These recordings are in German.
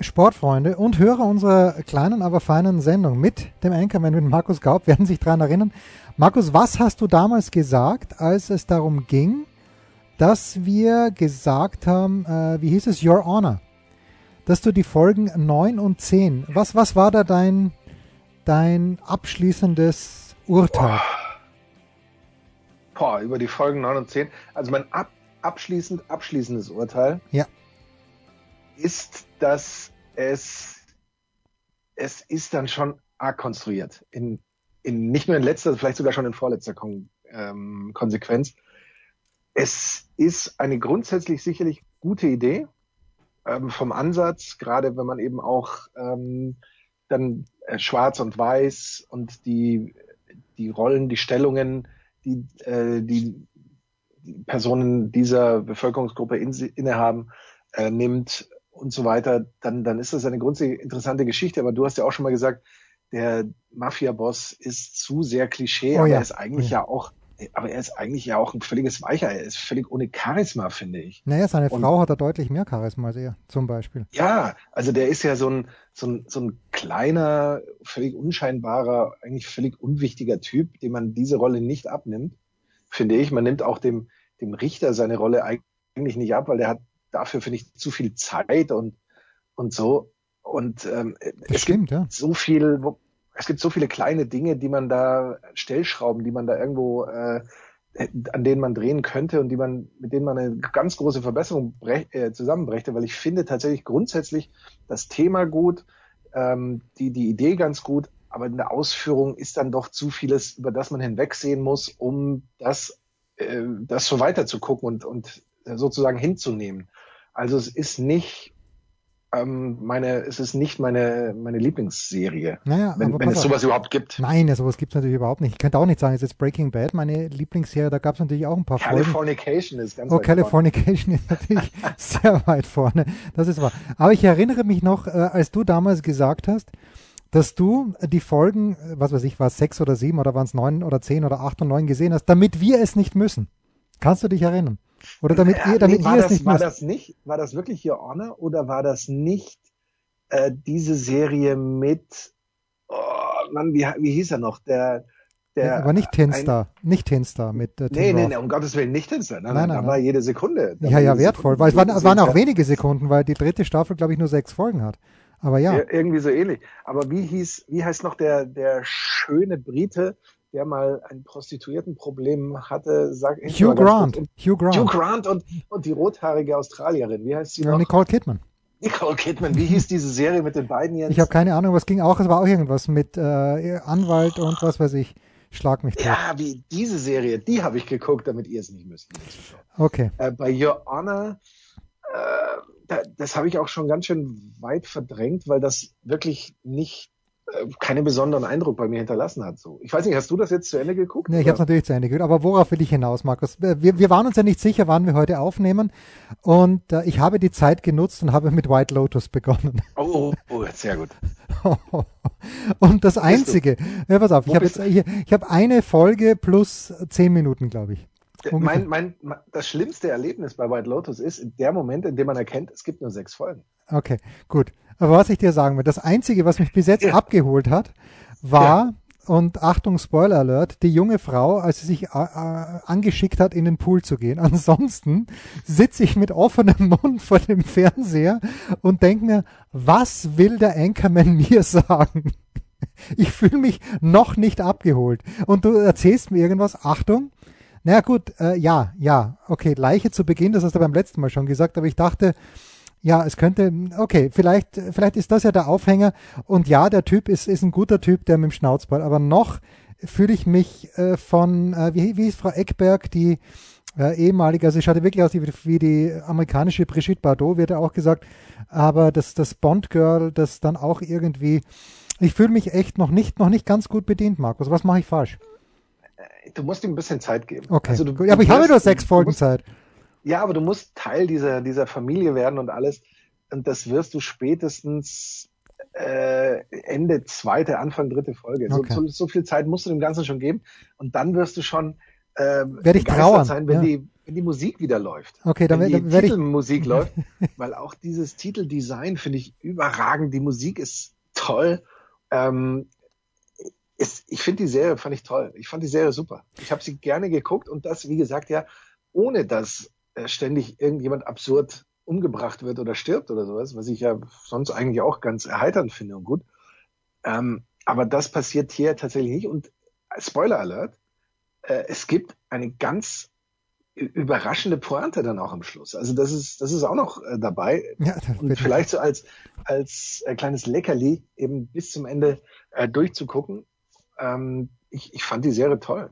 Sportfreunde und Hörer unserer kleinen, aber feinen Sendung mit dem Anchorman, mit Markus Gaub, werden sich daran erinnern. Markus, was hast du damals gesagt, als es darum ging, dass wir gesagt haben, äh, wie hieß es, Your Honor, dass du die Folgen 9 und 10, was, was war da dein, dein abschließendes Urteil? Boah, über die Folgen 9 und 10. Also mein ab, abschließend, abschließendes Urteil Ja. Ist, dass es, es ist dann schon arg konstruiert. In, in nicht nur in letzter, vielleicht sogar schon in vorletzter Kon ähm, Konsequenz. Es ist eine grundsätzlich sicherlich gute Idee ähm, vom Ansatz, gerade wenn man eben auch ähm, dann äh, schwarz und weiß und die, die Rollen, die Stellungen, die, äh, die, Personen dieser Bevölkerungsgruppe in, innehaben, äh, nimmt und so weiter, dann, dann ist das eine grundsätzlich interessante Geschichte. Aber du hast ja auch schon mal gesagt, der Mafia-Boss ist zu sehr Klischee, Oh aber ja. er ist eigentlich Ja. ja auch, aber er ist eigentlich ja auch ein völliges Weicher. Er ist völlig ohne Charisma, finde ich. Naja, seine Und- Frau hat da deutlich mehr Charisma als er, zum Beispiel. Ja, also der ist ja so ein, so ein, so ein kleiner, völlig unscheinbarer, eigentlich völlig unwichtiger Typ, dem man diese Rolle nicht abnimmt, finde ich. Man nimmt auch dem, dem Richter seine Rolle eigentlich nicht ab, weil der hat dafür, finde ich, zu viel Zeit und, und so. Und ähm, Das es stimmt, gibt ja. so viel, es gibt so viele kleine Dinge, die man da, Stellschrauben, die man da irgendwo, äh, an denen man drehen könnte und die man, mit denen man eine ganz große Verbesserung brech, äh, zusammenbrächte, weil ich finde tatsächlich grundsätzlich das Thema gut, ähm, die, die Idee ganz gut, aber in der Ausführung ist dann doch zu vieles, über das man hinwegsehen muss, um das, äh, das so weiter zu gucken und, und sozusagen hinzunehmen. Also es ist nicht ähm, meine, es ist nicht meine, meine Lieblingsserie, Naja, wenn, wenn es sowas überhaupt gibt. Nein, ja, sowas gibt es natürlich überhaupt nicht. Ich könnte auch nicht sagen, es ist jetzt Breaking Bad, meine Lieblingsserie, da gab es natürlich auch ein paar Folgen. Californication ist ganz Oh, weit vorne. Californication ist natürlich sehr weit vorne. Das ist wahr. Aber ich erinnere mich noch, äh, als du damals gesagt hast, dass du die Folgen, äh, was weiß ich, war es sechs oder sieben oder waren es neun oder zehn oder acht und neun gesehen hast, damit wir es nicht müssen. Kannst du dich erinnern? Oder damit Ja, ihr, damit nee, war ihr es das, nicht war das nicht, war das wirklich Your Honor oder war das nicht äh, diese Serie mit, oh Mann, wie, wie hieß er noch? Der, der, aber nicht Tinstar, nicht Tinstar mit äh, Tim Nee, nee, Roth. nee, um Gottes Willen nicht Hinster. Nein, Nein, nein, nein, da war jede Sekunde. da Ja, ja, wertvoll, Sekunde weil es waren, es waren auch wenige Sekunden, weil die dritte Staffel, glaube ich, nur sechs Folgen hat. Aber ja, Ir- Irgendwie so ähnlich. Aber wie hieß, wie heißt noch der, der schöne Brite, der mal ein Prostituiertenproblem hatte? Sag Hugh Grant, kurz. Hugh Grant, Hugh Grant und, und die rothaarige Australierin. Wie heißt sie ja, noch? Nicole Kidman. Nicole Kidman. Wie hieß diese Serie mit den beiden jetzt? Ich habe keine Ahnung, was ging auch, es war auch irgendwas mit äh, Anwalt und was weiß ich. Schlag mich tot. ja, wie diese Serie, die habe ich geguckt, damit ihr es nicht müsst. Okay. Äh, bei Your Honor, das habe ich auch schon ganz schön weit verdrängt, weil das wirklich nicht äh, keinen besonderen Eindruck bei mir hinterlassen hat. So, ich weiß nicht, hast du das jetzt zu Ende geguckt? Nee, ich habe es natürlich zu Ende gehört. Aber worauf will ich hinaus, Markus? Wir, wir waren uns ja nicht sicher, wann wir heute aufnehmen. Und äh, ich habe die Zeit genutzt und habe mit White Lotus begonnen. Oh, oh, oh, sehr gut. und das? Einzige, ja, pass auf, Wo ich habe habe eine Folge plus zehn Minuten, glaube ich. Ungefähr. Mein, mein, das schlimmste Erlebnis bei White Lotus ist in der Moment, in dem man erkennt, es gibt nur sechs Folgen. Okay, gut. Aber was ich dir sagen will, das Einzige, was mich bis jetzt Ja. abgeholt hat, war, und Achtung, Spoiler Alert, die junge Frau, als sie sich äh, äh, angeschickt hat, in den Pool zu gehen. Ansonsten sitze ich mit offenem Mund vor dem Fernseher und denke mir, was will der Anchorman mir sagen? Ich fühle mich noch nicht abgeholt. Und du erzählst mir irgendwas, Achtung, naja gut, äh, ja, ja, okay, Leiche zu Beginn, das hast du beim letzten Mal schon gesagt, aber ich dachte, ja, es könnte, okay, vielleicht, vielleicht ist das ja der Aufhänger. Und ja, der Typ ist, ist ein guter Typ, der mit dem Schnauzbart. Aber noch fühle ich mich äh, von, äh, wie, wie hieß Frau Eckberg, die äh, ehemalige, also ich schaute wirklich aus wie, wie die amerikanische Brigitte Bardot, wird ja auch gesagt, aber das, das Bond-Girl, das dann auch irgendwie, ich fühle mich echt noch nicht, noch nicht ganz gut bedient, Markus. Was mache ich falsch? Du musst ihm ein bisschen Zeit geben. Okay, Also du, ja, aber ich habe nur sechs Folgen musst- Zeit. Ja, aber du musst Teil dieser, dieser Familie werden und alles. Und das wirst du spätestens äh, Ende zweite, Anfang dritte Folge. Okay. So, so, so viel Zeit musst du dem Ganzen schon geben. Und dann wirst du schon äh, Werd ich trauern, sein, wenn, ja. die, wenn die Musik wieder läuft. Okay, dann, wenn die dann werde ich, Titelmusik läuft, weil auch dieses Titeldesign finde ich überragend. Die Musik ist toll. Ähm, ist, ich finde die Serie fand ich toll. Ich fand die Serie super. Ich habe sie gerne geguckt und das, wie gesagt, ja, ohne dass äh, ständig irgendjemand absurd umgebracht wird oder stirbt oder sowas, was ich ja sonst eigentlich auch ganz erheiternd finde und gut. Ähm, aber das passiert hier tatsächlich nicht. Und Spoiler Alert, äh, es gibt eine ganz überraschende Pointe dann auch am Schluss. Also das ist, das ist auch noch äh, dabei. ja, Und vielleicht so als, als äh, kleines Leckerli eben bis zum Ende äh, durchzugucken. Ähm, ich, ich fand die Serie toll.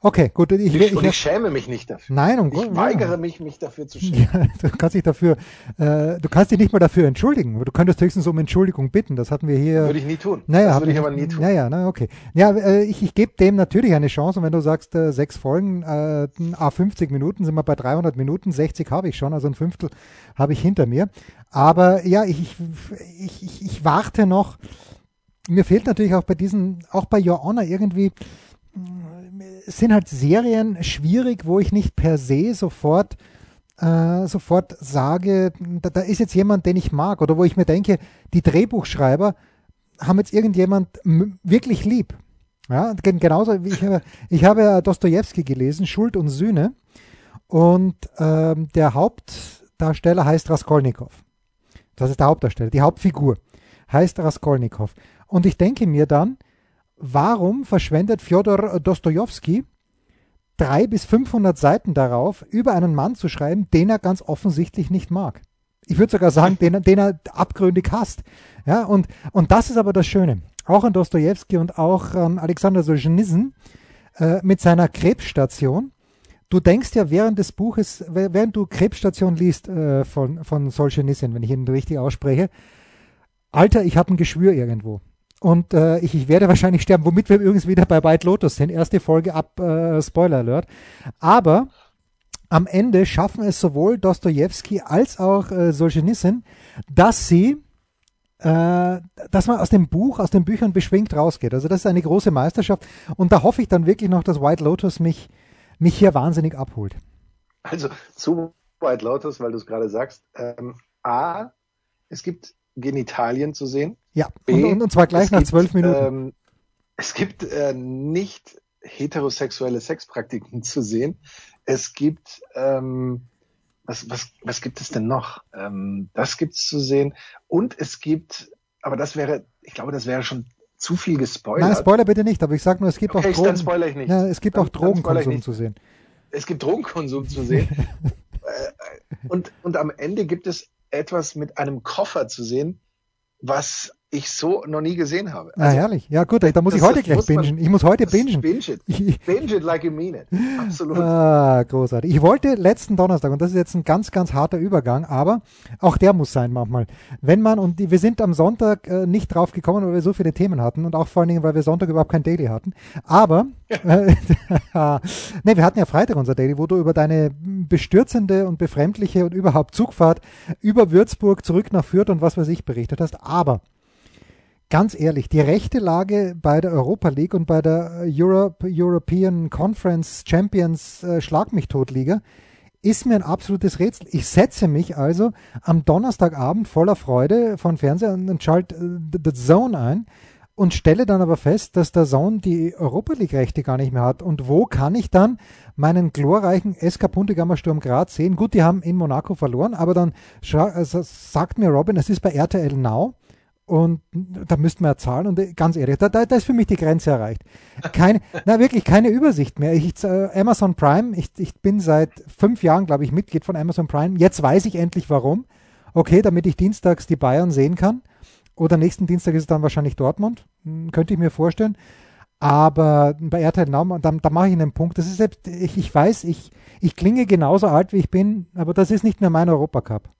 okay, gut, ich, Ich, ich, und ich, ich schäme mich nicht dafür. nein, um Ich Gott- weigere mich, mich dafür zu schämen. Ja, du kannst dich dafür, äh, du kannst dich nicht mal dafür entschuldigen. Du könntest höchstens um Entschuldigung bitten. Das hatten wir hier. Würde ich nie tun. Naja, das würde ich aber nie tun. Naja, na, okay. Ja, äh, ich, ich gebe dem natürlich eine Chance. Und wenn du sagst, äh, sechs Folgen, äh, a 50 Minuten, sind wir bei 300 Minuten, 60 habe ich schon, also ein Fünftel habe ich hinter mir. Aber ja, ich, ich, ich, ich, ich warte noch. Mir fehlt natürlich auch bei diesen, auch bei Your Honor irgendwie, es sind halt Serien schwierig, wo ich nicht per se sofort äh, sofort sage, da, da ist jetzt jemand, den ich mag, oder wo ich mir denke, die Drehbuchschreiber haben jetzt irgendjemand wirklich lieb. Ja, gen- genauso wie ich habe, ich habe Dostoevsky gelesen, Schuld und Sühne, und ähm, der Hauptdarsteller heißt Raskolnikow. Das ist der Hauptdarsteller, die Hauptfigur heißt Raskolnikow. Und ich denke mir dann, warum verschwendet Fjodor Dostojewski drei bis 500 Seiten darauf, über einen Mann zu schreiben, den er ganz offensichtlich nicht mag. Ich würde sogar sagen, den, er- den er abgründig hasst. Ja, und, und das ist aber das Schöne. Auch an Dostoevsky und auch an Alexander Solzhenitsyn äh, mit seiner Krebsstation. Du denkst ja während des Buches, während du Krebsstation liest äh, von, von Solzhenitsyn, wenn ich ihn richtig ausspreche, Alter, ich habe ein Geschwür irgendwo. Und äh, ich, ich werde wahrscheinlich sterben, womit wir übrigens wieder bei White Lotus sind. Erste Folge ab, äh, Spoiler Alert. Aber am Ende schaffen es sowohl Dostoevsky als auch äh, Solzhenitsyn, dass sie, äh, dass man aus dem Buch, aus den Büchern beschwingt rausgeht. Also das ist eine große Meisterschaft. Und da hoffe ich dann wirklich noch, dass White Lotus mich, mich hier wahnsinnig abholt. Also zu White Lotus, weil du es gerade sagst. Ähm, A, es gibt Genitalien zu sehen. Ja, B, und, und, zwar gleich es nach gibt, zwölf Minuten. Ähm, es gibt äh, nicht heterosexuelle Sexpraktiken zu sehen. Es gibt, ähm, was, was, was gibt es denn noch? Ähm, das gibt's zu sehen. Und es gibt, aber das wäre, ich glaube, das wäre schon zu viel gespoilert. Nein, Spoiler bitte nicht, aber ich sage nur, es gibt okay, auch dann Drogen. spoilere ich nicht. Ja, es gibt Dann- auch dann Drogenkonsum zu sehen. es gibt Drogenkonsum zu sehen. Äh, und, und am Ende gibt es etwas mit einem Koffer zu sehen, was ich so noch nie gesehen habe. Ah, herrlich. Ja, gut, da muss ich heute gleich bingen. Ich muss heute bingen. Binge it. Binge it like you mean it. Absolut. Ah, großartig. Ich wollte letzten Donnerstag, und das ist jetzt ein ganz, ganz harter Übergang, aber auch der muss sein manchmal. Wenn man, und wir sind am Sonntag äh, nicht drauf gekommen, weil wir so viele Themen hatten und auch vor allen Dingen, weil wir Sonntag überhaupt kein Daily hatten. Aber, äh, ne, wir hatten ja Freitag unser Daily, wo du über deine bestürzende und befremdliche und überhaupt Zugfahrt über Würzburg zurück nach Fürth und was weiß ich berichtet hast. Aber ganz ehrlich, die rechte Lage bei der Europa League und bei der Europe, European Conference Champions äh, Schlag mich tot Liga ist mir ein absolutes Rätsel. Ich setze mich also am Donnerstagabend voller Freude von Fernseher und, schalte äh, The Zone ein und stelle dann aber fest, dass der Zone die Europa League Rechte gar nicht mehr hat. Und wo kann ich dann meinen glorreichen SK Puntigammer Sturm Graz sehen? Gut, die haben in Monaco verloren, aber dann äh, sagt mir Robin, es ist bei RTL Now. Und da müssten wir ja zahlen. Und äh, ganz ehrlich, da, da, da ist für mich die Grenze erreicht. Keine, na wirklich keine Übersicht mehr. Ich, äh, Amazon Prime, ich, ich bin seit fünf Jahren, glaube ich, Mitglied von Amazon Prime. Jetzt weiß ich endlich warum. Okay, damit ich dienstags die Bayern sehen kann. Oder nächsten Dienstag ist es dann wahrscheinlich Dortmund. Hm, Könnte ich mir vorstellen. Aber bei RTL Now, da, da mache ich einen Punkt. Das ist selbst, ich, ich weiß, ich, ich klinge genauso alt, wie ich bin, aber das ist nicht mehr mein Europacup,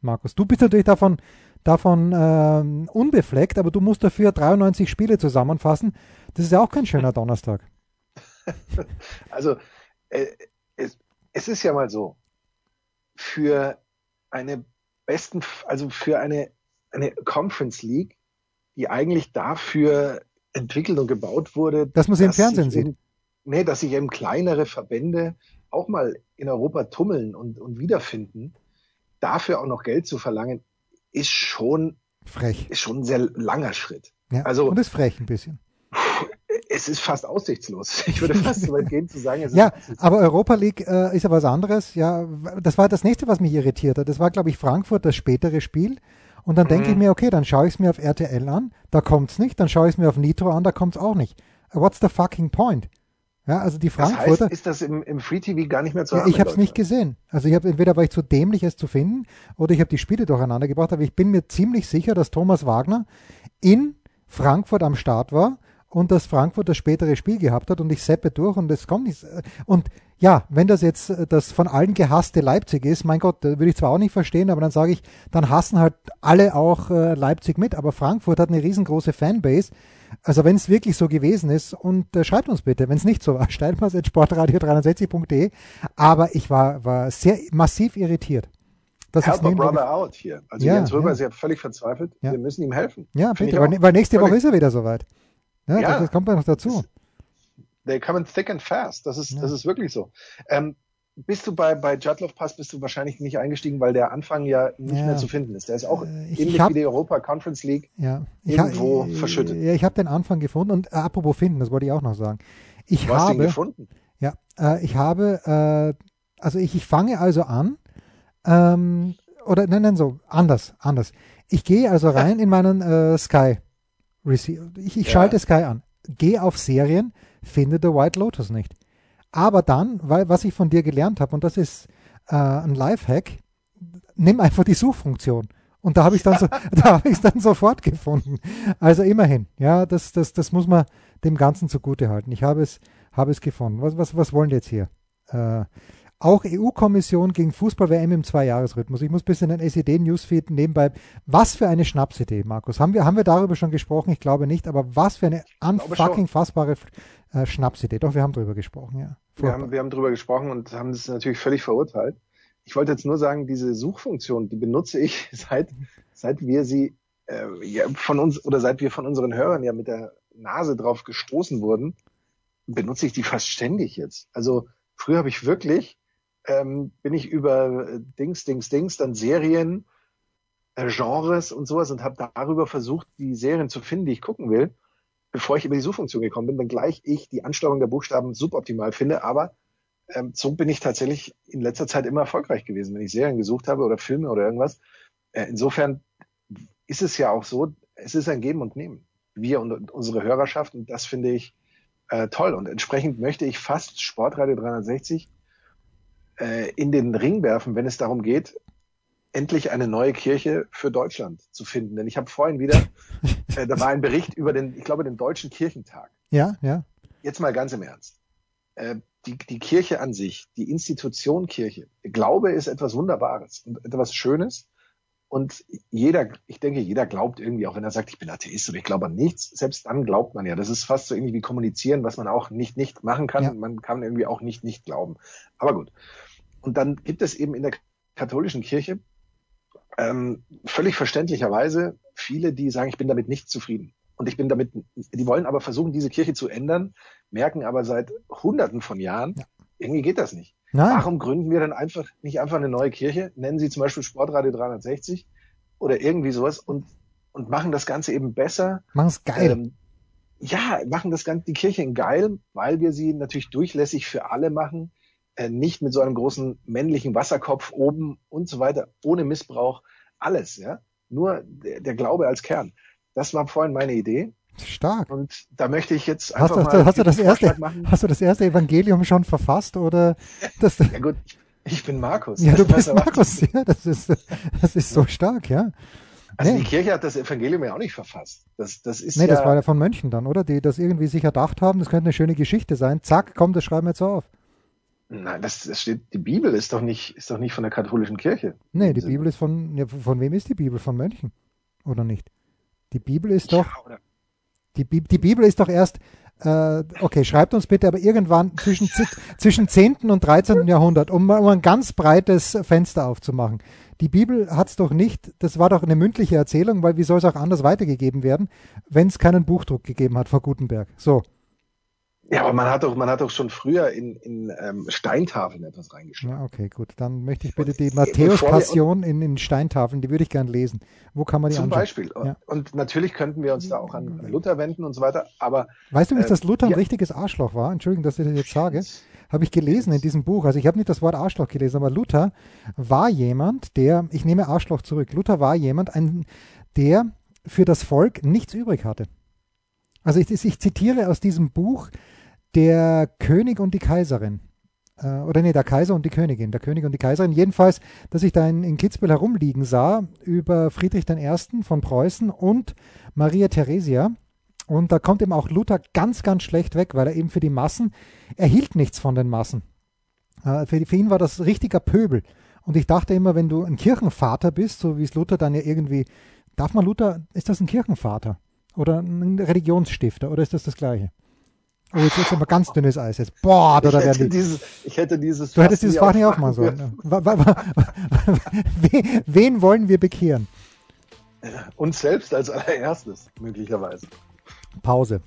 Markus. Du bist natürlich davon, davon äh, unbefleckt, aber du musst dafür 93 Spiele zusammenfassen. Das ist ja auch kein schöner Donnerstag. Also, äh, es, es ist ja mal so, für eine besten, also für eine, eine Conference League, die eigentlich dafür entwickelt und gebaut wurde. Dass man sie im Fernsehen sieht. Eben, nee, dass sich eben kleinere Verbände auch mal in Europa tummeln und, und wiederfinden, dafür auch noch Geld zu verlangen, ist schon frech. Ist schon ein sehr langer Schritt. Ja, also, und ist frech ein bisschen. Es ist fast aussichtslos. Ich würde fast so weit gehen zu sagen, es ist Ja, aber Europa League äh, ist ja was anderes. Ja, das war das nächste, was mich irritiert hat. Das war, glaube ich, Frankfurt, das spätere Spiel. Und dann denke ich mhm. mir, okay, dann schaue ich es mir auf RTL an, da kommt es nicht, dann schaue ich es mir auf Nitro an, da kommt es auch nicht. What's the fucking point? Ja, also die Frankfurter. Das heißt, ist das im, im Free TV gar nicht mehr zu ja, Ich habe es nicht gesehen. Also ich habe entweder war ich zu dämlich, es zu finden, oder ich habe die Spiele durcheinander gebracht, aber ich bin mir ziemlich sicher, dass Thomas Wagner in Frankfurt am Start war und dass Frankfurt das spätere Spiel gehabt hat und ich seppe durch und es kommt nicht. Und ja, wenn das jetzt das von allen gehasste Leipzig ist, mein Gott, würde ich zwar auch nicht verstehen, aber dann sage ich, dann hassen halt alle auch äh, Leipzig mit, aber Frankfurt hat eine riesengroße Fanbase. Also wenn es wirklich so gewesen ist und äh, schreibt uns bitte, wenn es nicht so war, steilpass.sportradio360.de. Aber ich war, war sehr massiv irritiert. Das Help a brother out hier. Also ja, Jens Röber ja. ist ja völlig verzweifelt. Ja. Wir müssen ihm helfen. Ja, bitte, weil, weil nächste Woche ist er wieder soweit. Ja, ja. Das, das kommt ja noch dazu. They come in thick and fast. Das ist, ja. das ist wirklich so. Ähm, bist du bei, bei Jadlov Pass bist du wahrscheinlich nicht eingestiegen, weil der Anfang ja nicht ja. mehr zu finden ist. Der ist auch äh, ich, ähnlich ich hab, wie die Europa Conference League ja, irgendwo ich, verschüttet. Ja, ich habe den Anfang gefunden und äh, apropos finden, das wollte ich auch noch sagen. Ich du habe, hast ihn gefunden? Ja, äh, ich habe, äh, also ich, ich fange also an, ähm, oder nein, nein, so, anders, anders. Ich gehe also rein in meinen äh, Sky Receiver. Ich, ich ja. schalte Sky an, gehe auf Serien, finde The White Lotus nicht. Aber dann, weil was ich von dir gelernt habe, und das ist äh, ein Lifehack, nimm einfach die Suchfunktion. Und da habe ich dann so, da habe ich dann sofort gefunden. Also immerhin, ja, das, das, das muss man dem Ganzen zugute halten. Ich habe es, habe es gefunden. Was, was, was wollen die jetzt hier? Äh, auch EU-Kommission gegen Fußball-WM im Zweijahresrhythmus. Ich muss ein bisschen den SED-Newsfeed nebenbei. Was für eine Schnapsidee, Markus. Haben wir, haben wir darüber schon gesprochen? Ich glaube nicht, aber was für eine unfucking fassbare äh, Schnapsidee. Doch, wir haben darüber gesprochen, ja. Wir haben, wir haben darüber gesprochen und haben das natürlich völlig verurteilt. Ich wollte jetzt nur sagen, diese Suchfunktion, die benutze ich seit, seit wir sie äh, ja, von uns oder seit wir von unseren Hörern ja mit der Nase drauf gestoßen wurden, benutze ich die fast ständig jetzt. Also früher habe ich wirklich, ähm, bin ich über Dings, Dings, Dings, dann Serien, äh, Genres und sowas und habe darüber versucht, die Serien zu finden, die ich gucken will bevor ich über die Suchfunktion gekommen bin, wenngleich ich die Ansteuerung der Buchstaben suboptimal finde, aber ähm, so bin ich tatsächlich in letzter Zeit immer erfolgreich gewesen, wenn ich Serien gesucht habe oder Filme oder irgendwas. Äh, insofern ist es ja auch so, es ist ein Geben und Nehmen. Wir und, und unsere Hörerschaft und das finde ich äh, toll und entsprechend möchte ich fast Sportradio 360 äh, in den Ring werfen, wenn es darum geht, endlich eine neue Kirche für Deutschland zu finden. Denn ich habe vorhin wieder, äh, da war ein Bericht über den, ich glaube, den Deutschen Kirchentag. Ja, ja. Jetzt mal ganz im Ernst. Äh, die, die Kirche an sich, die Institution Kirche, Glaube ist etwas Wunderbares und etwas Schönes. Und jeder, ich denke, jeder glaubt irgendwie, auch wenn er sagt, ich bin Atheist oder ich glaube an nichts, selbst dann glaubt man ja. Das ist fast so ähnlich wie kommunizieren, was man auch nicht nicht machen kann. Ja. Man kann irgendwie auch nicht nicht glauben. Aber gut. Und dann gibt es eben in der katholischen Kirche ähm, völlig verständlicherweise viele, die sagen, ich bin damit nicht zufrieden. Und ich bin damit, die wollen aber versuchen, diese Kirche zu ändern, merken aber seit Hunderten von Jahren, ja. irgendwie geht das nicht. Nein. Warum gründen wir dann einfach nicht einfach eine neue Kirche? Nennen sie zum Beispiel Sportradio 360 oder irgendwie sowas und, und machen das Ganze eben besser. Machen es geil. Ähm, ja, machen das Ganze, die Kirche in geil, weil wir sie natürlich durchlässig für alle machen äh, nicht mit so einem großen männlichen Wasserkopf oben und so weiter, ohne Missbrauch, alles, ja. Nur der, der Glaube als Kern. Das war vorhin meine Idee. Stark. Und da möchte ich jetzt einfach hast, mal hast du das erste, machen. Hast du das erste Evangelium schon verfasst oder? Das, ja gut, ich bin Markus. Ja, du bist Markus. Ja, das ist, das ist so stark, ja. Also Nee. die Kirche hat das Evangelium ja auch nicht verfasst. Das, das ist Nee, ja, das war ja von Mönchen dann, oder? Die das irgendwie sich erdacht haben, das könnte eine schöne Geschichte sein. Zack, komm, das schreiben wir jetzt auf. nein, das, das steht, die Bibel ist doch nicht, ist doch nicht von der katholischen Kirche. Nee, die Im Bibel ist von, ja, von wem ist die Bibel? Von Mönchen? Oder nicht? Die Bibel ist doch, Ja, die, Bi- die Bibel ist doch erst, äh, okay, schreibt uns bitte, aber irgendwann zwischen, zwischen 10. und 13. Jahrhundert, um, um ein ganz breites Fenster aufzumachen. Die Bibel hat es doch nicht, das war doch eine mündliche Erzählung, weil wie soll es auch anders weitergegeben werden, wenn es keinen Buchdruck gegeben hat vor Gutenberg. So, Ja, aber man hat doch, man hat doch schon früher in, in ähm, Steintafeln etwas reingeschrieben. ja, okay, gut. Dann möchte ich bitte die Matthäus-Passion in, in Steintafeln, die würde ich gern lesen. Wo kann man die Zum anschauen? Beispiel. Ja. Und natürlich könnten wir uns da auch an Luther wenden und so weiter, aber Weißt du Äh, dass Luther ein ja. richtiges Arschloch war? Entschuldigung, dass ich das jetzt sage. Habe ich gelesen in diesem Buch. Also ich habe nicht das Wort Arschloch gelesen, aber Luther war jemand, der, ich nehme Arschloch zurück, Luther war jemand, ein, der für das Volk nichts übrig hatte. Also ich, ich zitiere aus diesem Buch der König und die Kaiserin. Äh, oder nee, der Kaiser und die Königin, der König und die Kaiserin. Jedenfalls, dass ich da in, in Kitzbühel herumliegen sah über Friedrich I. von Preußen und Maria Theresia. Und da kommt eben auch Luther ganz, ganz schlecht weg, weil er eben für die Massen, er hielt nichts von den Massen. Äh, für, für ihn war das richtiger Pöbel. Und ich dachte immer, wenn du ein Kirchenvater bist, so wie es Luther dann ja irgendwie, darf man Luther, ist das ein Kirchenvater? Oder ein Religionsstifter? Oder ist das das Gleiche? Oh, jetzt ist aber ganz dünnes Eis jetzt. Boah, da ich, werden hätte die, dieses, ich hätte dieses du hättest dieses Fach nicht aufmachen sollen. Wen- Wen wollen wir bekehren? Uns selbst als allererstes, möglicherweise. Pause.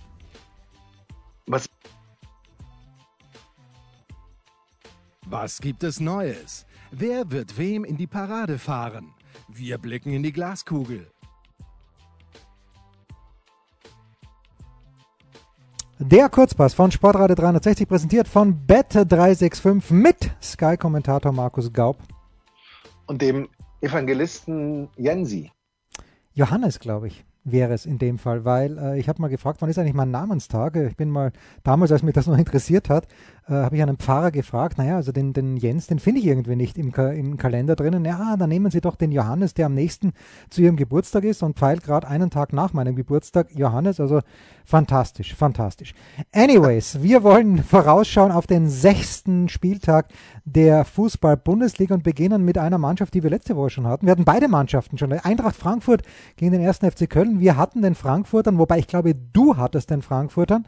Was Was gibt es Neues? Wer wird wem in die Parade fahren? Wir blicken in die Glaskugel. Der Kurzpass von Sportradio 360 präsentiert von Bet365 mit Sky-Kommentator Markus Gaub. und dem Evangelisten Jensi. Johannes, glaube ich, wäre es in dem Fall, weil äh, ich habe mal gefragt, wann ist eigentlich mein Namenstag? Ich bin mal, damals, als mich das noch interessiert hat, äh, habe ich einen Pfarrer gefragt, naja, also den, den Jens, den finde ich irgendwie nicht im, Ka im Kalender drinnen. Ja, dann nehmen Sie doch den Johannes, der am nächsten zu Ihrem Geburtstag ist und pfeilt gerade einen Tag nach meinem Geburtstag. Johannes, also fantastisch, fantastisch. Anyways, wir wollen vorausschauen auf den sechsten Spieltag der Fußball-Bundesliga und beginnen mit einer Mannschaft, die wir letzte Woche schon hatten. Wir hatten beide Mannschaften schon. Eintracht Frankfurt gegen den ersten FC Köln. Wir hatten den Frankfurtern, wobei ich glaube, du hattest den Frankfurtern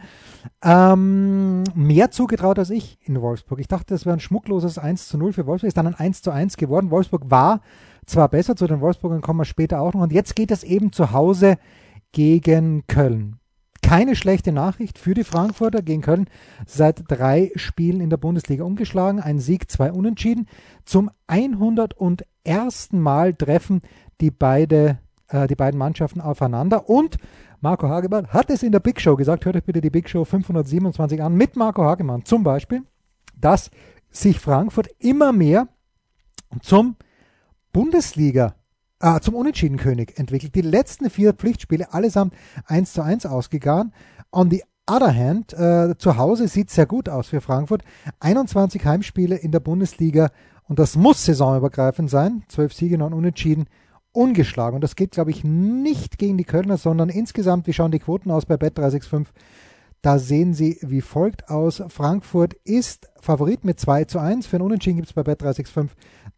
ähm, mehr zugetraut als ich in Wolfsburg. Ich dachte, das wäre ein schmuckloses 1 zu 0 für Wolfsburg. Ist dann ein 1 zu 1 geworden. Wolfsburg war zwar besser, zu den Wolfsburgern kommen wir später auch noch. Und jetzt geht es eben zu Hause gegen Köln. Keine schlechte Nachricht für die Frankfurter gegen Köln. Seit drei Spielen in der Bundesliga umgeschlagen. Ein Sieg, zwei Unentschieden. Zum 101. Mal treffen die, beide, äh, die beiden Mannschaften aufeinander. Und Marco Hagemann hat es in der Big Show gesagt. Hört euch bitte die Big Show 527 an mit Marco Hagemann. Zum Beispiel, dass sich Frankfurt immer mehr zum Bundesliga äh, zum Unentschiedenkönig entwickelt. Die letzten vier Pflichtspiele allesamt 1 zu 1 ausgegangen. On the other hand, äh, zu Hause sieht sehr gut aus für Frankfurt. 21 Heimspiele in der Bundesliga und das muss saisonübergreifend sein. 12 Siege, 9 Unentschieden, ungeschlagen. Und das geht, glaube ich, nicht gegen die Kölner, sondern insgesamt, wie schauen die Quoten aus bei Bet365? Da sehen sie wie folgt aus. Frankfurt ist Favorit mit 2 zu 1. Für einen Unentschieden gibt es bei Bet365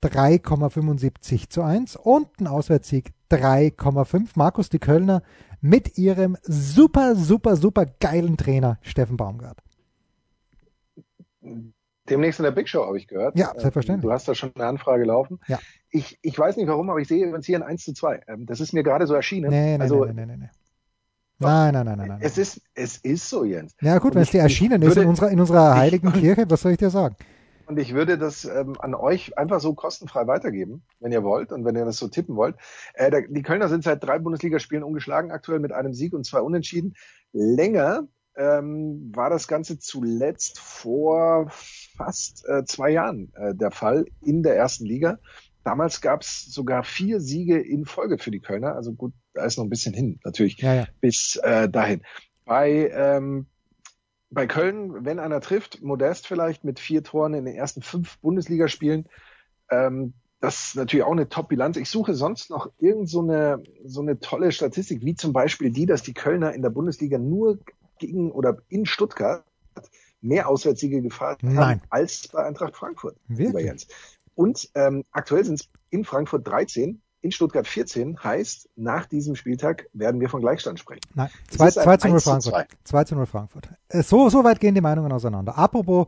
3,75 zu 1 und ein Auswärtssieg 3,5. Markus, die Kölner mit ihrem super, super, super geilen Trainer Steffen Baumgart. Demnächst in der Big Show habe ich gehört. Ja, selbstverständlich. Du hast da schon eine Anfrage laufen. Ja. Ich, ich weiß nicht warum, aber ich sehe uns hier ein 1 zu 2. Ähm, Das ist mir gerade so erschienen. Nee, nee, also, nee, nee, nee, nee. Nein, nein, nein, nein, nein. Es ist, es ist so, Jens. Ja gut, wenn es dir erschienen ist in unserer, in unserer heiligen Kirche, was soll ich dir sagen? Und ich würde das ähm, an euch einfach so kostenfrei weitergeben, wenn ihr wollt und wenn ihr das so tippen wollt. Äh, da, die Kölner sind seit drei Bundesligaspielen ungeschlagen, aktuell mit einem Sieg und zwei Unentschieden. Länger ähm, war das Ganze zuletzt vor fast äh, zwei Jahren äh, der Fall in der ersten Liga. Damals gab es sogar vier Siege in Folge für die Kölner. Also gut, da ist noch ein bisschen hin natürlich Ja, ja. bis äh, dahin. Bei, ähm, bei Köln, wenn einer trifft, Modest vielleicht mit vier Toren in den ersten fünf Bundesligaspielen, ähm, das ist natürlich auch eine Top-Bilanz. Ich suche sonst noch irgend so eine, so eine tolle Statistik, wie zum Beispiel die, dass die Kölner in der Bundesliga nur gegen oder in Stuttgart mehr Auswärtssiege gefahren haben als bei Eintracht Frankfurt. Wirklich? Und ähm, aktuell sind es in Frankfurt 13, in Stuttgart 14. Heißt, nach diesem Spieltag werden wir von Gleichstand sprechen. Nein, 2, 2 zu 0 Frankfurt. 2 zu 0 Frankfurt. Äh, so, so weit gehen die Meinungen auseinander. Apropos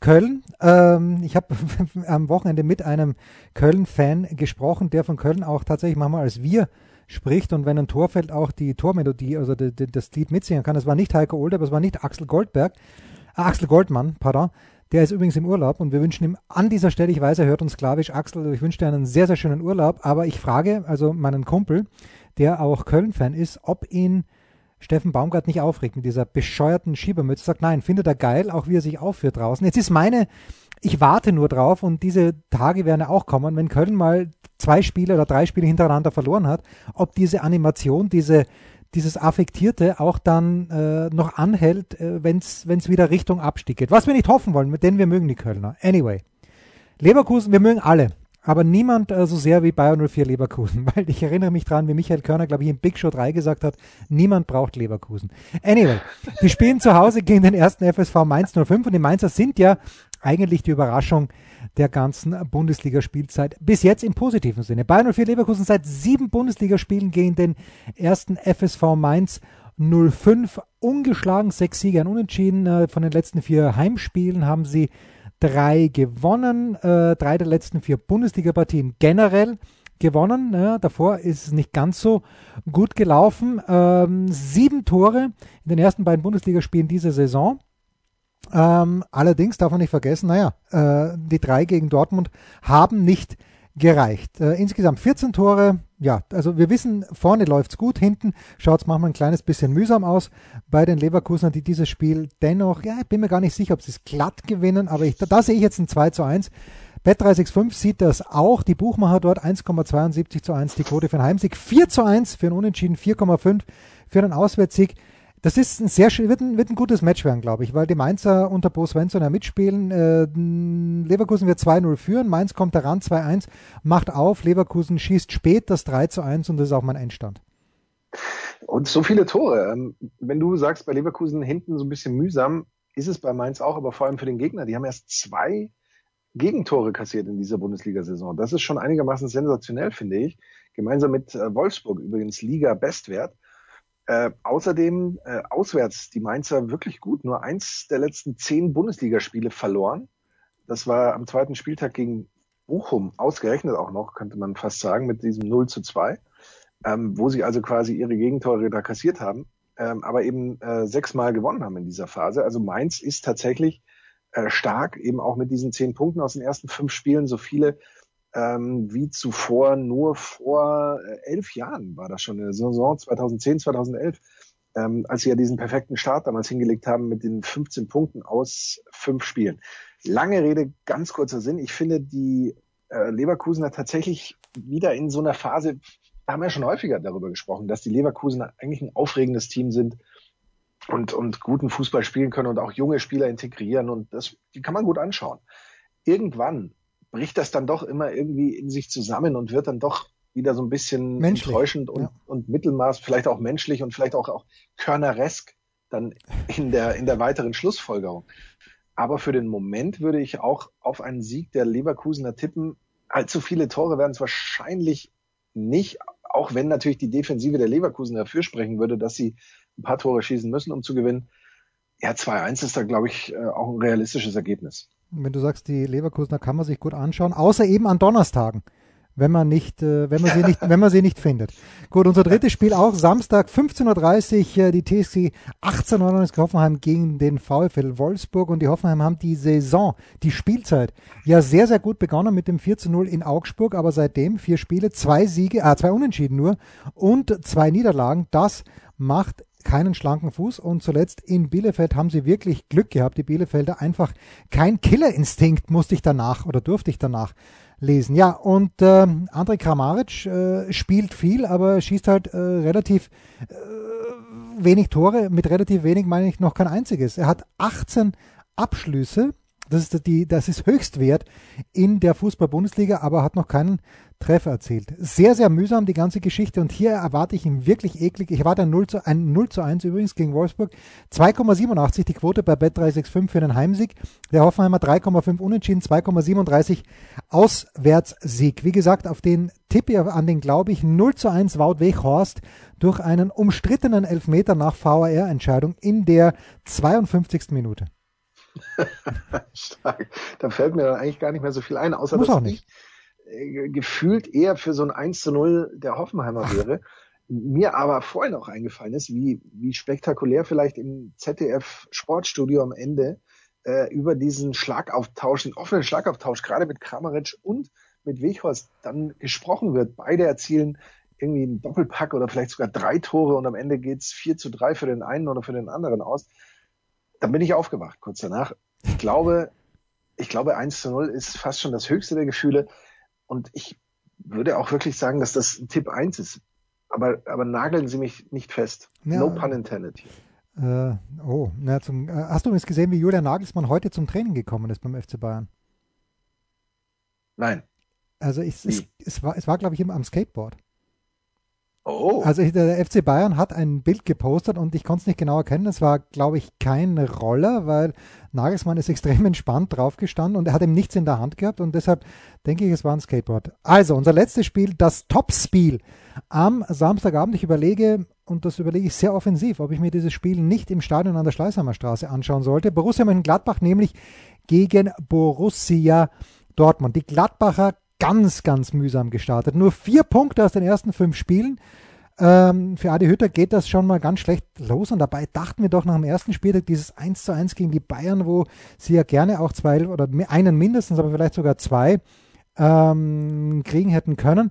Köln. Ähm, ich habe am Wochenende mit einem Köln-Fan gesprochen, der von Köln auch tatsächlich manchmal als wir spricht und wenn ein Tor fällt, auch die Tormelodie, also die, die, das Lied mitsingen kann. Das war nicht Heiko Older, das war nicht Axel Goldberg, äh, Axel Goldmann, pardon. Der ist übrigens im Urlaub und wir wünschen ihm an dieser Stelle, ich weiß, er hört uns sklavisch, Axel, ich wünsche dir einen sehr, sehr schönen Urlaub, aber ich frage also meinen Kumpel, der auch Köln-Fan ist, ob ihn Steffen Baumgart nicht aufregt mit dieser bescheuerten Schiebermütze. Sagt, nein, findet er geil, auch wie er sich aufführt draußen. Jetzt ist meine, ich warte nur drauf und diese Tage werden ja auch kommen, wenn Köln mal zwei Spiele oder drei Spiele hintereinander verloren hat, ob diese Animation, diese, dieses Affektierte auch dann äh, noch anhält, äh, wenn es wieder Richtung Abstieg geht. Was wir nicht hoffen wollen, denn wir mögen die Kölner. Anyway. Leverkusen, wir mögen alle aber niemand äh, so sehr wie Bayern 04 Leverkusen, weil ich erinnere mich dran, wie Michael Körner, glaube ich, in Big Show 3 gesagt hat, niemand braucht Leverkusen. Anyway, die spielen zu Hause gegen den ersten FSV Mainz 05 und die Mainzer sind ja eigentlich die Überraschung der ganzen Bundesligaspielzeit bis jetzt im positiven Sinne. Bayern 04 Leverkusen seit sieben Bundesligaspielen gegen den ersten FSV Mainz 05 ungeschlagen, sechs Siege an Unentschieden. Äh, von den letzten vier Heimspielen haben sie drei gewonnen, äh, drei der letzten vier Bundesliga-Partien generell gewonnen. Ja, davor ist es nicht ganz so gut gelaufen. Ähm, sieben Tore in den ersten beiden Bundesligaspielen dieser Saison. Ähm, allerdings darf man nicht vergessen, naja, äh, die drei gegen Dortmund haben nicht gereicht. Äh, insgesamt 14 Tore. Ja, also wir wissen, vorne läuft's gut, hinten schaut's manchmal ein kleines bisschen mühsam aus bei den Leverkusenern, die dieses Spiel dennoch, ja, ich bin mir gar nicht sicher, ob sie es glatt gewinnen, aber ich, da, da sehe ich jetzt ein 2 zu 1. Bet365 sieht das auch. Die Buchmacher dort 1,72 zu 1, die Quote für einen Heimsieg, 4 zu 1 für einen Unentschieden, 4,5 für einen Auswärtssieg. Das ist ein sehr wird ein, wird ein gutes Match werden, glaube ich, weil die Mainzer unter Bo Svensson ja mitspielen. Äh, Leverkusen wird 2-0 führen, Mainz kommt daran 2-1, macht auf, Leverkusen schießt spät das 3-1 und das ist auch mein Endstand. Und so viele Tore. Ähm, wenn du sagst, bei Leverkusen hinten so ein bisschen mühsam, ist es bei Mainz auch, aber vor allem für den Gegner. Die haben erst zwei Gegentore kassiert in dieser Bundesliga-Saison. Das ist schon einigermaßen sensationell, finde ich. Gemeinsam mit äh, Wolfsburg übrigens Liga-Bestwert. Äh, außerdem äh, auswärts die Mainzer wirklich gut. Nur eins der letzten zehn Bundesligaspiele verloren. Das war am zweiten Spieltag gegen Bochum, ausgerechnet auch noch, könnte man fast sagen, mit diesem 0 zu 2, ähm, wo sie also quasi ihre Gegentore da kassiert haben, ähm, aber eben äh, sechsmal gewonnen haben in dieser Phase. Also Mainz ist tatsächlich äh, stark, eben auch mit diesen zehn Punkten aus den ersten fünf Spielen, so viele ähm, wie zuvor nur vor äh, elf Jahren war das schon in der Saison 2010, 2011, ähm, als sie ja diesen perfekten Start damals hingelegt haben mit den 15 Punkten aus fünf Spielen. Lange Rede, ganz kurzer Sinn. Ich finde die äh, Leverkusener tatsächlich wieder in so einer Phase, da haben wir ja schon häufiger darüber gesprochen, dass die Leverkusener eigentlich ein aufregendes Team sind und, und guten Fußball spielen können und auch junge Spieler integrieren und das, die kann man gut anschauen. Irgendwann bricht das dann doch immer irgendwie in sich zusammen und wird dann doch wieder so ein bisschen menschlich, enttäuschend und, ja. und Mittelmaß, vielleicht auch menschlich und vielleicht auch, auch körneresk dann in der, in der weiteren Schlussfolgerung. Aber für den Moment würde ich auch auf einen Sieg der Leverkusener tippen. Allzu viele Tore werden es wahrscheinlich nicht, auch wenn natürlich die Defensive der Leverkusen dafür sprechen würde, dass sie ein paar Tore schießen müssen, um zu gewinnen. Ja, 2-1 ist da, glaube ich, äh, auch ein realistisches Ergebnis wenn du sagst, die Leverkusener kann man sich gut anschauen, außer eben an Donnerstagen, wenn man nicht, äh, wenn man sie nicht, wenn man sie nicht findet. Gut, unser drittes Spiel auch Samstag 15:30 Uhr, äh, die TSG 1899 Hoffenheim gegen den VfL Wolfsburg und die Hoffenheim haben die Saison, die Spielzeit ja sehr sehr gut begonnen mit dem 4 zu 0 in Augsburg, aber seitdem vier Spiele, zwei Siege, äh, zwei Unentschieden nur und zwei Niederlagen. Das macht keinen schlanken Fuß und zuletzt in Bielefeld haben sie wirklich Glück gehabt, die Bielefelder einfach kein Killerinstinkt musste ich danach oder durfte ich danach lesen. Ja, und äh, Andrej Kramaric äh, spielt viel, aber schießt halt äh, relativ äh, wenig Tore. Mit relativ wenig meine ich noch kein einziges. Er hat 18 Abschlüsse Das ist, die, das ist Höchstwert in der Fußball-Bundesliga, aber hat noch keinen Treffer erzielt. Sehr, sehr mühsam die ganze Geschichte und hier erwarte ich ihn wirklich eklig. Ich erwarte ein 0 zu, ein 0 zu 1 übrigens gegen Wolfsburg. 2,87 die Quote bei Bet365 für den Heimsieg. Der Hoffenheimer 3,5 unentschieden, 2,37 Auswärtssieg. Wie gesagt, auf den Tipp an den glaube ich 0 zu 1 Wout Weghorst durch einen umstrittenen Elfmeter nach VAR-Entscheidung in der 52. Minute. Stark. Da fällt mir dann eigentlich gar nicht mehr so viel ein, außer Muss dass auch nicht. ich gefühlt eher für so ein 1 zu 0 der Hoffenheimer wäre. Mir aber vorhin auch eingefallen ist, wie, wie spektakulär vielleicht im ZDF Sportstudio am Ende äh, über diesen Schlagauftausch, den offenen Schlagauftausch, gerade mit Kramaric und mit Weghorst dann gesprochen wird. Beide erzielen irgendwie einen Doppelpack oder vielleicht sogar drei Tore und am Ende geht's 4 zu 3 für den einen oder für den anderen aus dann bin ich aufgewacht kurz danach. Ich glaube, ich glaube 1 zu 0 ist fast schon das höchste der Gefühle und ich würde auch wirklich sagen, dass das Tipp 1 ist. Aber, aber nageln Sie mich nicht fest. Ja. No pun intended. Äh, oh, na, zum, äh, hast du übrigens gesehen, wie Julian Nagelsmann heute zum Training gekommen ist beim FC Bayern? Nein. Also ich, es, es, war, es war glaube ich, am Skateboard. Oh. Also der FC Bayern hat ein Bild gepostet und ich konnte es nicht genau erkennen. Es war, glaube ich, kein Roller, weil Nagelsmann ist extrem entspannt draufgestanden und er hat ihm nichts in der Hand gehabt und deshalb denke ich, es war ein Skateboard. Also unser letztes Spiel, das Topspiel am Samstagabend. Ich überlege, und das überlege ich sehr offensiv, ob ich mir dieses Spiel nicht im Stadion an der Schleißheimer Straße anschauen sollte. Borussia Mönchengladbach nämlich gegen Borussia Dortmund. Die Gladbacher ganz, ganz mühsam gestartet. Nur vier Punkte aus den ersten fünf Spielen. Ähm, für Adi Hütter geht das schon mal ganz schlecht los und dabei dachten wir doch nach dem ersten Spieltag dieses 1 zu 1 gegen die Bayern, wo sie ja gerne auch zwei oder einen mindestens, aber vielleicht sogar zwei ähm, kriegen hätten können.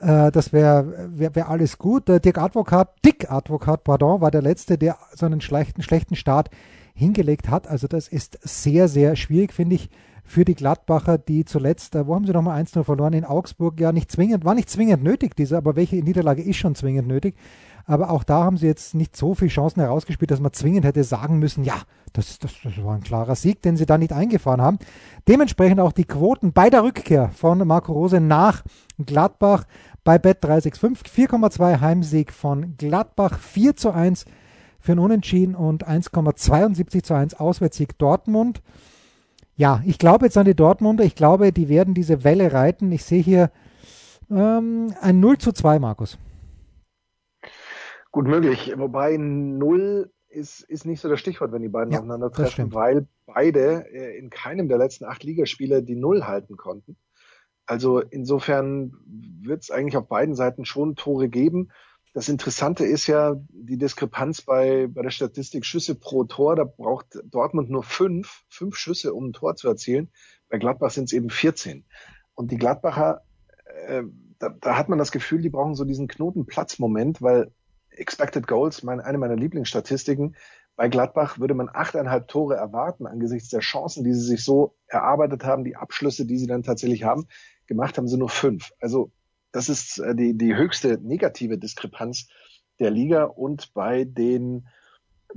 Äh, das wäre wär, wär alles gut. Der Dirk Advokat, Dick Advokat, pardon, war der Letzte, der so einen schlechten, schlechten Start hingelegt hat. Also das ist sehr, sehr schwierig, finde ich, für die Gladbacher, die zuletzt, äh, wo haben sie nochmal 1-0 verloren? In Augsburg, ja, nicht zwingend, war nicht zwingend nötig, diese, aber welche Niederlage ist schon zwingend nötig? Aber auch da haben sie jetzt nicht so viele Chancen herausgespielt, dass man zwingend hätte sagen müssen, ja, das, das, das war ein klarer Sieg, den sie da nicht eingefahren haben. Dementsprechend auch die Quoten bei der Rückkehr von Marco Rose nach Gladbach bei Bet 365. 4,2 Heimsieg von Gladbach, 4 zu 1 für ein Unentschieden und 1,72 zu 1 Auswärtssieg Dortmund ja, ich glaube jetzt an die Dortmunder. Ich glaube, die werden diese Welle reiten. Ich sehe hier ähm, ein 0 zu 2, Markus. Gut möglich. Wobei 0 ist, ist nicht so das Stichwort, wenn die beiden ja, aufeinandertreffen, weil beide äh, in keinem der letzten acht Ligaspiele die Null halten konnten. Also insofern wird es eigentlich auf beiden Seiten schon Tore geben. Das Interessante ist ja die Diskrepanz bei, bei der Statistik Schüsse pro Tor. Da braucht Dortmund nur fünf, fünf Schüsse, um ein Tor zu erzielen. Bei Gladbach sind es eben 14. Und die Gladbacher, äh, da, da hat man das Gefühl, die brauchen so diesen Knotenplatzmoment, weil Expected Goals, mein, eine meiner Lieblingsstatistiken, bei Gladbach würde man achteinhalb Tore erwarten angesichts der Chancen, die sie sich so erarbeitet haben, die Abschlüsse, die sie dann tatsächlich haben. Gemacht haben sie nur fünf. Also das ist äh, die, die höchste negative Diskrepanz der Liga und bei den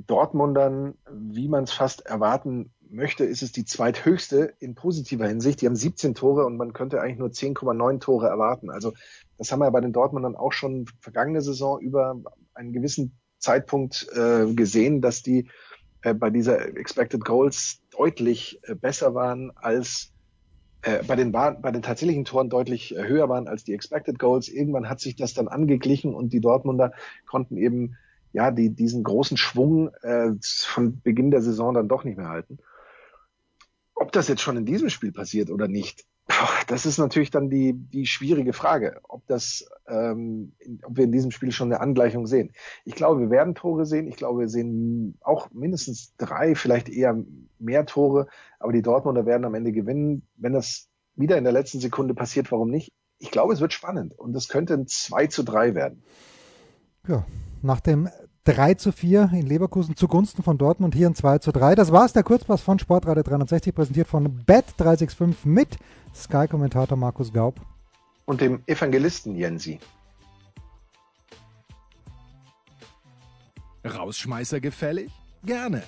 Dortmundern, wie man es fast erwarten möchte, ist es die zweithöchste in positiver Hinsicht. Die haben 17 Tore und man könnte eigentlich nur 10,9 Tore erwarten. Also das haben wir bei den Dortmundern auch schon vergangene Saison über einen gewissen Zeitpunkt äh, gesehen, dass die äh, bei dieser Expected Goals deutlich äh, besser waren als äh, bei den bei den tatsächlichen Toren deutlich äh, höher waren als die Expected Goals. Irgendwann hat sich das dann angeglichen und die Dortmunder konnten eben ja die diesen großen Schwung äh, von Beginn der Saison dann doch nicht mehr halten. Ob das jetzt schon in diesem Spiel passiert oder nicht, das ist natürlich dann die, die schwierige Frage, ob das, ähm, ob wir in diesem Spiel schon eine Angleichung sehen. Ich glaube, wir werden Tore sehen. Ich glaube, wir sehen auch mindestens drei, vielleicht eher mehr Tore. Aber die Dortmunder werden am Ende gewinnen. Wenn das wieder in der letzten Sekunde passiert, warum nicht? Ich glaube, es wird spannend und es könnte ein 2 zu 3 werden. Ja, nach dem 3 zu 4 in Leverkusen zugunsten von Dortmund, hier ein 2 zu 3. Das war es, der Kurzpass von Sportradio 360, präsentiert von Bet365 mit Sky-Kommentator Markus Gaub. Und dem Evangelisten Jensi. Rausschmeißer gefällig? Gerne,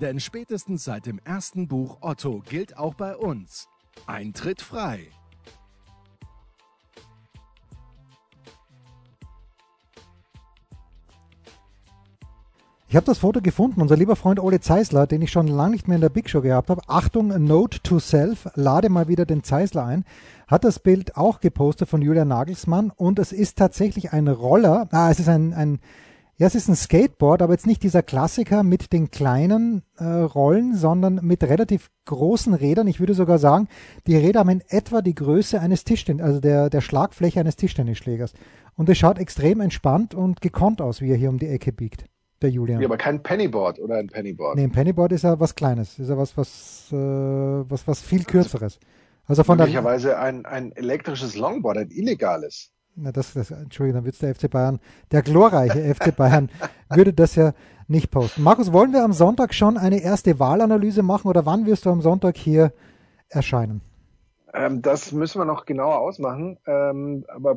denn spätestens seit dem ersten Buch Otto gilt auch bei uns Eintritt frei. Ich habe das Foto gefunden. Unser lieber Freund Ole Zeisler, den ich schon lange nicht mehr in der Big Show gehabt habe. Achtung, Note to Self, lade mal wieder den Zeisler ein. Hat das Bild auch gepostet von Julian Nagelsmann und es ist tatsächlich ein Roller. Ah, es ist ein, ein ja, es ist ein Skateboard, aber jetzt nicht dieser Klassiker mit den kleinen äh, Rollen, sondern mit relativ großen Rädern. Ich würde sogar sagen, die Räder haben in etwa die Größe eines Tischtennis, also der, der Schlagfläche eines Tischtennisschlägers. Und es schaut extrem entspannt und gekonnt aus, wie er hier um die Ecke biegt der Julian. Ja, aber kein Pennyboard oder ein Pennyboard. Nee, ein Pennyboard ist ja was Kleines. Ist ja was, was, äh, was, was viel Kürzeres. Also von Möglicherweise der, ein, ein elektrisches Longboard, ein illegales. Na, das, das, Entschuldigung, dann wird der FC Bayern, der glorreiche FC Bayern, würde das ja nicht posten. Markus, wollen wir am Sonntag schon eine erste Wahlanalyse machen oder wann wirst du am Sonntag hier erscheinen? Ähm, das müssen wir noch genauer ausmachen. Ähm, aber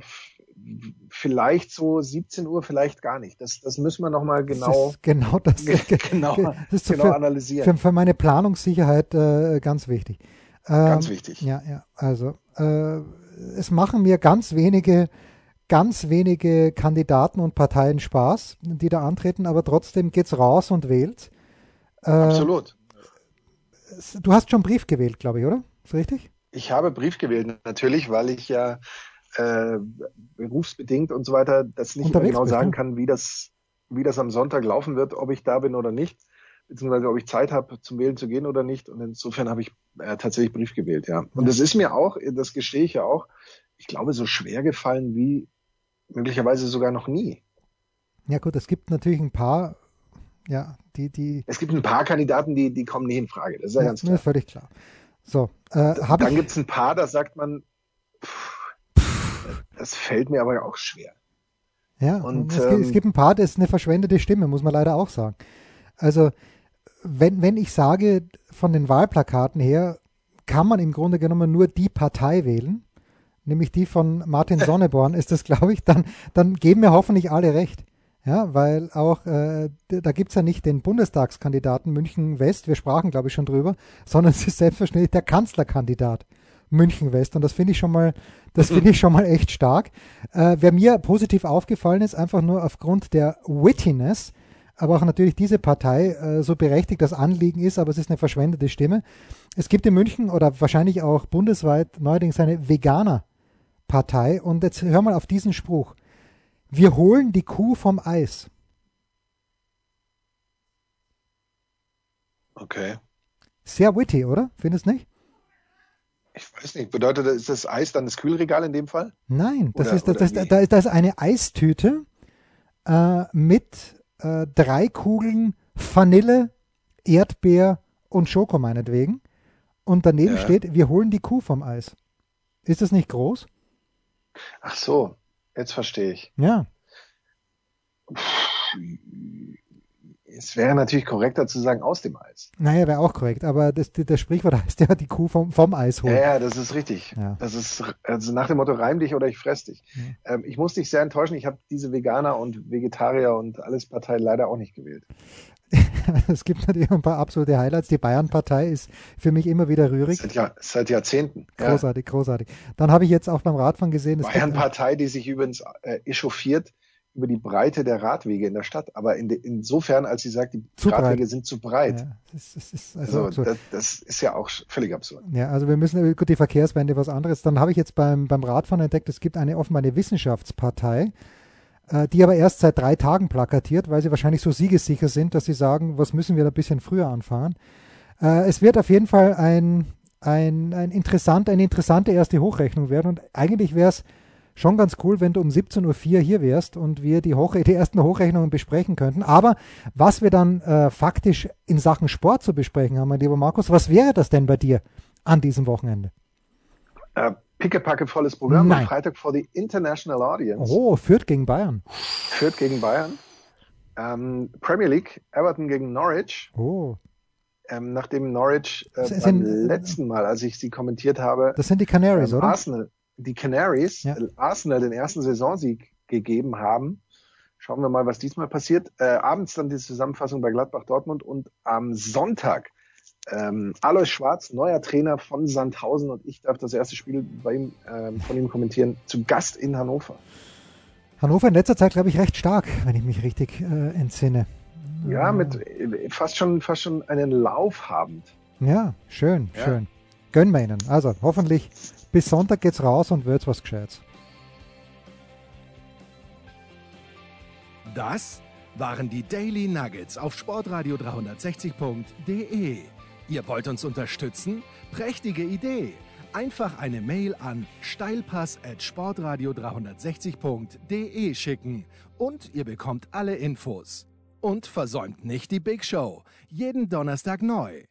vielleicht so 17 Uhr, vielleicht gar nicht. Das, das müssen wir nochmal genau, genau, das, genau, das ist genau für, analysieren. Für, für meine Planungssicherheit äh, ganz wichtig. Ähm, ganz wichtig. Ja, ja. Also äh, es machen mir ganz wenige, ganz wenige Kandidaten und Parteien Spaß, die da antreten, aber trotzdem geht's raus und wählt. Äh, Absolut. Du hast schon Brief gewählt, glaube ich, oder? Ist richtig? Ich habe Brief gewählt, natürlich, weil ich ja äh, berufsbedingt und so weiter, das nicht genau sagen ne? kann, wie das, wie das am Sonntag laufen wird, ob ich da bin oder nicht, beziehungsweise ob ich Zeit habe, zum Wählen zu gehen oder nicht. Und insofern habe ich äh, tatsächlich Brief gewählt, ja. Und es ist mir auch, das gestehe ich ja auch, ich glaube, so schwer gefallen wie möglicherweise sogar noch nie. Ja gut, es gibt natürlich ein paar, ja, die, die. Es gibt ein paar Kandidaten, die, die kommen nie in Frage. Das ist ja, ja ganz klar. völlig klar. So, äh, Dann gibt es ein paar, da sagt man, pff, das fällt mir aber auch schwer. Ja, und, es, ähm, es, gibt ein paar, das ist eine verschwendete Stimme, muss man leider auch sagen. Also, wenn, wenn ich sage, von den Wahlplakaten her, kann man im Grunde genommen nur die Partei wählen, nämlich die von Martin Sonneborn, ist das, glaube ich, dann, dann geben mir hoffentlich alle recht. Ja, weil auch, äh, da gibt's ja nicht den Bundestagskandidaten München West, wir sprachen, glaube ich, schon drüber, sondern es ist selbstverständlich der Kanzlerkandidat. München West. Und das finde ich schon mal, das finde ich schon mal echt stark. Äh, wer mir positiv aufgefallen ist, einfach nur aufgrund der Wittiness, aber auch natürlich diese Partei, äh, so berechtigt das Anliegen ist, aber es ist eine verschwendete Stimme. Es gibt in München oder wahrscheinlich auch bundesweit neuerdings eine Veganer-Partei. Und jetzt hör mal auf diesen Spruch. Wir holen die Kuh vom Eis. Okay. Sehr witty, oder? Findest du nicht? Ich weiß nicht, bedeutet das, ist das Eis dann das Kühlregal in dem Fall? Nein, das oder, ist, das, das, da ist das eine Eistüte äh, mit äh, drei Kugeln Vanille, Erdbeer und Schoko meinetwegen. Und daneben ja. steht, wir holen die Kuh vom Eis. Ist das nicht groß? Ach so, jetzt verstehe ich. Ja. Puh, es wäre natürlich korrekter zu sagen aus dem Eis. Naja, wäre auch korrekt, aber das, das Sprichwort heißt ja die Kuh vom, vom Eis holen. Ja, ja, das ist richtig. Ja. Das ist also nach dem Motto reim dich oder ich fress dich. Ja. Ähm, ich muss dich sehr enttäuschen, ich habe diese Veganer und Vegetarier und alles Partei leider auch nicht gewählt. es gibt natürlich ein paar absolute Highlights. Die Bayern-Partei ist für mich immer wieder rührig. Seit, Jahr, seit Jahrzehnten. Großartig, ja. großartig. Dann habe ich jetzt auch beim Radfahren gesehen. Bayern-Partei, die sich übrigens äh, echauffiert über die Breite der Radwege in der Stadt. Aber in de, insofern, als sie sagt, die zu Radwege breit. sind zu breit. Ja, das, das ist also, also das, das, ist ja auch völlig absurd. Ja, also wir müssen, gut, die Verkehrswende was anderes. Dann habe ich jetzt beim, beim Radfahren entdeckt, es gibt eine offenbar eine Wissenschaftspartei, äh, die aber erst seit drei Tagen plakatiert, weil sie wahrscheinlich so siegessicher sind, dass sie sagen, was müssen wir da ein bisschen früher anfangen. Äh, es wird auf jeden Fall ein, ein, ein interessant, eine interessante erste Hochrechnung werden und eigentlich wäre es schon ganz cool, wenn du um 17.04 Uhr hier wärst und wir die, Hoch die ersten Hochrechnungen besprechen könnten. Aber was wir dann äh, faktisch in Sachen Sport zu besprechen haben, mein lieber Markus, was wäre das denn bei dir an diesem Wochenende? Äh, pickepacke volles Programm Nein. am Freitag vor die International Audience. Oh, führt gegen Bayern. Führt gegen Bayern. Ähm, Premier League, Everton gegen Norwich. Oh. Ähm, nachdem Norwich äh, beim letzten Mal, als ich sie kommentiert habe, das sind die Canaries, ähm, oder? Arsenal, die Canaries ja. Arsenal den ersten Saisonsieg gegeben haben, Schauen wir mal, was diesmal passiert. Äh, abends dann die Zusammenfassung bei Gladbach Dortmund und am Sonntag ähm, Alois Schwarz, neuer Trainer von Sandhausen und ich darf das erste Spiel bei ihm, ähm, von ihm kommentieren, zu Gast in Hannover. Hannover in letzter Zeit, glaube ich, recht stark, wenn ich mich richtig äh, entsinne. Ja, mit äh, fast schon, fast schon einen Lauf habend. Ja, schön, ja. schön. Gönnen wir ihnen. Also hoffentlich bis Sonntag geht's raus und wird's was Gescheites. Das waren die Daily Nuggets auf Sportradio 360.de. Ihr wollt uns unterstützen? Prächtige Idee! Einfach eine Mail an steilpass@sportradio360.de schicken und ihr bekommt alle Infos. Und versäumt nicht die Big Show. Jeden Donnerstag neu.